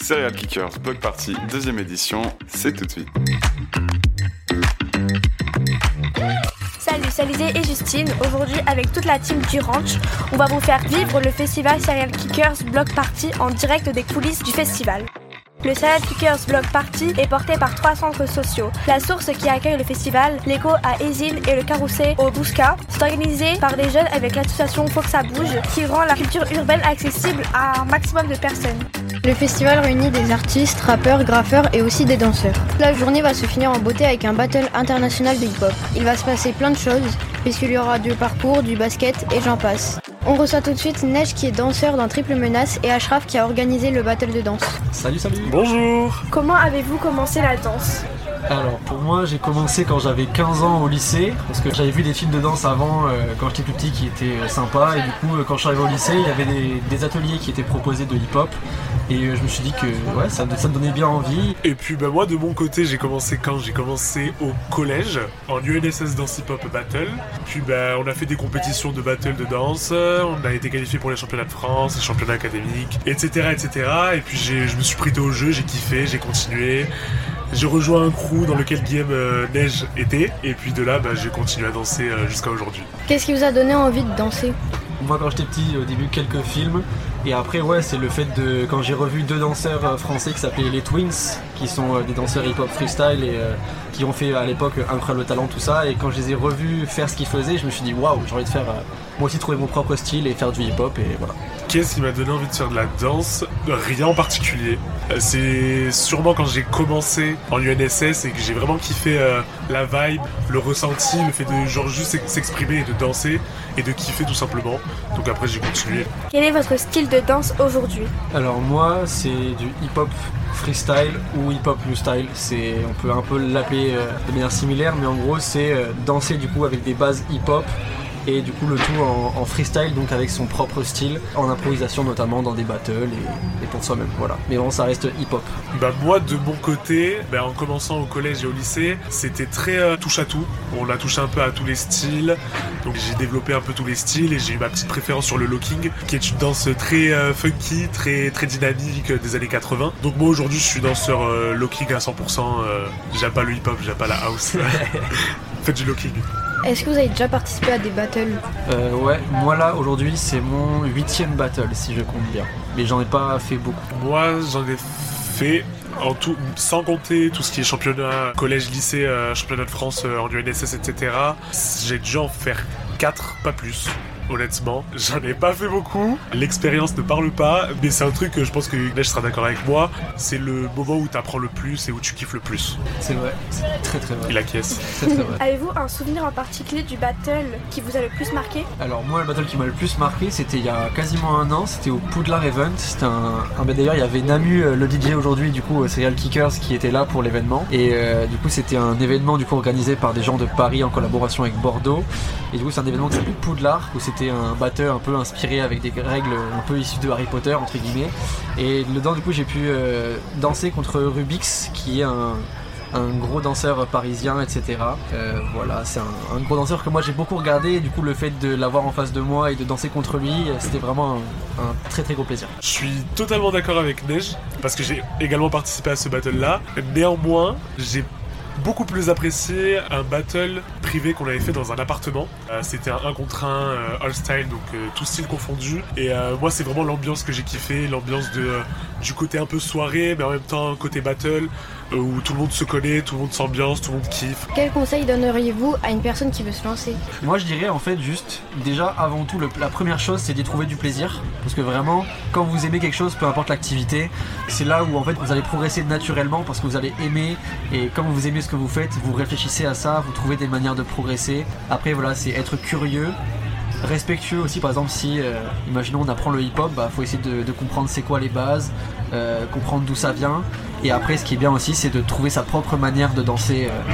Serial Kickers Block Party, deuxième édition, c'est tout de suite. Salut, c'est Alizé et Justine. Aujourd'hui, avec toute la team du ranch, on va vous faire vivre le festival Serial Kickers Block Party en direct des coulisses du festival. Le Salad Kickers Block Party est porté par trois centres sociaux. La source qui accueille le festival, l'écho à Ezine et le Carousel au Bousca. C'est organisé par des jeunes avec l'association Faut bouge qui rend la culture urbaine accessible à un maximum de personnes. Le festival réunit des artistes, rappeurs, graffeurs et aussi des danseurs. La journée va se finir en beauté avec un battle international de hip-hop. Il va se passer plein de choses puisqu'il y aura du parcours, du basket et j'en passe. On reçoit tout de suite Neige qui est danseur dans Triple Menace et Ashraf qui a organisé le battle de danse. Salut, salut Bonjour Comment avez-vous commencé la danse Alors pour moi j'ai commencé quand j'avais 15 ans au lycée parce que j'avais vu des films de danse avant euh, quand j'étais plus petit qui étaient euh, sympas et du coup euh, quand je suis arrivé au lycée il y avait des, des ateliers qui étaient proposés de hip-hop et euh, je me suis dit que ouais ça, ça me donnait bien envie. Et puis bah, moi de mon côté j'ai commencé quand? J'ai commencé au collège en UNSS Dance Hip Hop Battle. Puis bah, on a fait des compétitions de battle de danse, on a été qualifié pour les championnats de France, les championnats académiques, etc. etc. Et puis j'ai- je me suis prêté au jeu, j'ai kiffé, j'ai continué. J'ai rejoint un crew dans lequel Guillaume euh, Neige était. Et puis de là bah, j'ai continué à danser euh, jusqu'à aujourd'hui. Qu'est-ce qui vous a donné envie de danser? Moi quand j'étais petit au début quelques films et après ouais c'est le fait de quand j'ai revu deux danseurs euh, français qui s'appelaient les Twins qui sont euh, des danseurs hip-hop freestyle et euh, qui ont fait à l'époque Incroyable Talent tout ça et quand je les ai revus faire ce qu'ils faisaient je me suis dit waouh j'ai envie de faire euh, moi aussi trouver mon propre style et faire du hip-hop et voilà. Qu'est-ce qui m'a donné envie de faire de la danse? Rien en particulier. C'est sûrement quand j'ai commencé en UNSS et que j'ai vraiment kiffé euh, la vibe, le ressenti, le fait de genre juste s'ex- s'exprimer et de danser et de kiffer tout simplement. Donc après j'ai continué. Quel est votre style de danse aujourd'hui? Alors moi c'est du hip-hop freestyle ou hip-hop new style. C'est on peut un peu l'appeler euh, de manière similaire, mais en gros c'est euh, danser du coup avec des bases hip-hop et du coup le tout en, en freestyle donc avec son propre style, en improvisation notamment dans des battles et, et pour soi-même. Voilà. Mais bon ça reste hip-hop. Bah moi de mon côté, bah, en commençant au collège et au lycée, c'était très euh, touche à tout. On a touché un peu à tous les styles. Donc j'ai développé un peu tous les styles et j'ai eu ma petite préférence sur le locking, qui est une danse très euh, funky, très très dynamique des années 80. Donc moi aujourd'hui je suis danseur euh, locking à 100%. euh, j'aime pas le hip-hop, j'aime pas la house. Faites du locking. Est-ce que vous avez déjà participé à des battles Euh, ouais, moi là aujourd'hui c'est mon huitième battle si je compte bien. Mais j'en ai pas fait beaucoup. Moi j'en ai fait en tout, sans compter tout ce qui est championnat, collège, lycée, euh, championnat de France euh, en UNSS, etc. J'ai dû en faire 4, pas plus. Honnêtement, j'en ai pas fait beaucoup. L'expérience ne parle pas, mais c'est un truc que je pense que Neige sera d'accord avec moi. C'est le moment où tu apprends le plus et où tu kiffes le plus. C'est vrai, c'est très très vrai. Il acquiesce. Très très vrai. Avez-vous un souvenir en particulier du battle qui vous a le plus marqué? Alors moi le battle qui m'a le plus marqué c'était il y a quasiment un an, c'était au Poudlard Event. C'était un, un- d'ailleurs il y avait Namu euh, le DJ aujourd'hui du coup euh, Serial Kickers qui était là pour l'événement et euh, du coup c'était un événement du coup organisé par des gens de Paris en collaboration avec Bordeaux et du coup c'est un événement qui s'appelle Poudlard où c'était un battle un peu inspiré avec des règles un peu issues de Harry Potter entre guillemets et dedans du coup j'ai pu euh, danser contre Rubix qui est un gros danseur parisien, etc. Euh, voilà, c'est un, gros danseur que moi j'ai beaucoup regardé. Et du coup, le fait de l'avoir en face de moi et de danser contre lui, c'était vraiment un, un très très gros plaisir. Je suis totalement d'accord avec Neige, parce que j'ai également participé à ce battle-là. Néanmoins, j'ai beaucoup plus apprécié un battle privé qu'on avait fait dans un appartement. Euh, C'était un 1 contre 1 euh, all style, donc euh, tout style confondu. Et moi, c'est vraiment l'ambiance que j'ai kiffé, l'ambiance de du côté un peu soirée, mais en même temps côté battle, euh, où tout le monde se connaît, tout le monde s'ambiance, tout le monde kiffe. Quel conseil donneriez-vous à une personne qui veut se lancer? Moi, je dirais en fait juste, déjà avant tout, le- la première chose, c'est d'y trouver du plaisir. Parce que vraiment, quand vous aimez quelque chose, peu importe l'activité, c'est là où en fait vous allez progresser naturellement parce que vous allez aimer. Et comme vous aimez ce que vous faites, vous réfléchissez à ça, vous trouvez des manières de progresser. Après, voilà, c'est être curieux. Respectueux aussi, par exemple, si, euh, imaginons, on apprend le hip-hop, bah, faut essayer de, comprendre c'est quoi les bases, euh, comprendre d'où ça vient. Et après, ce qui est bien aussi, c'est de trouver sa propre manière de danser. euh,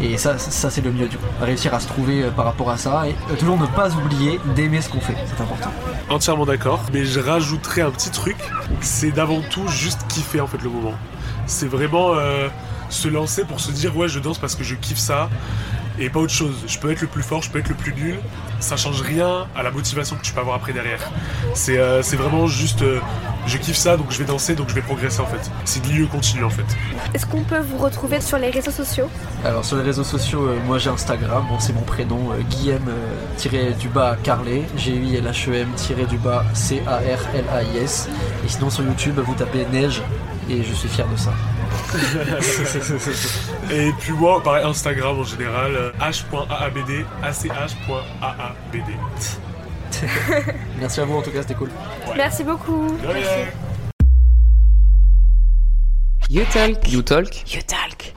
et ça, ça c'est le mieux du coup. Réussir à se trouver par rapport à ça et toujours ne pas oublier d'aimer ce qu'on fait, c'est important. Entièrement d'accord, mais je rajouterais un petit truc, c'est d'avant tout juste kiffer en fait le moment. C'est vraiment se lancer pour se dire ouais je danse parce que je kiffe ça et pas autre chose. Je peux être le plus fort, je peux être le plus nul, ça change rien à la motivation que tu peux avoir après derrière. C'est euh, vraiment juste, euh, je kiffe ça, donc je vais danser, donc je vais progresser en fait. C'est de lieu continu en fait. Est-ce qu'on peut vous retrouver sur les réseaux sociaux? Alors sur les réseaux sociaux, euh, moi j'ai Instagram, bon, c'est mon prénom, euh, Guillaume euh, tiré du bas Carlet, G U I L H E M tiré du bas C A R L A I S. Et sinon sur YouTube, vous tapez neige et je suis fier de ça. Et puis moi, pareil, Instagram en général, euh, h.aabd, ach.aabd. Merci à vous en tout cas, c'était cool. Merci beaucoup. De rien. You Talk. You Talk You Talk.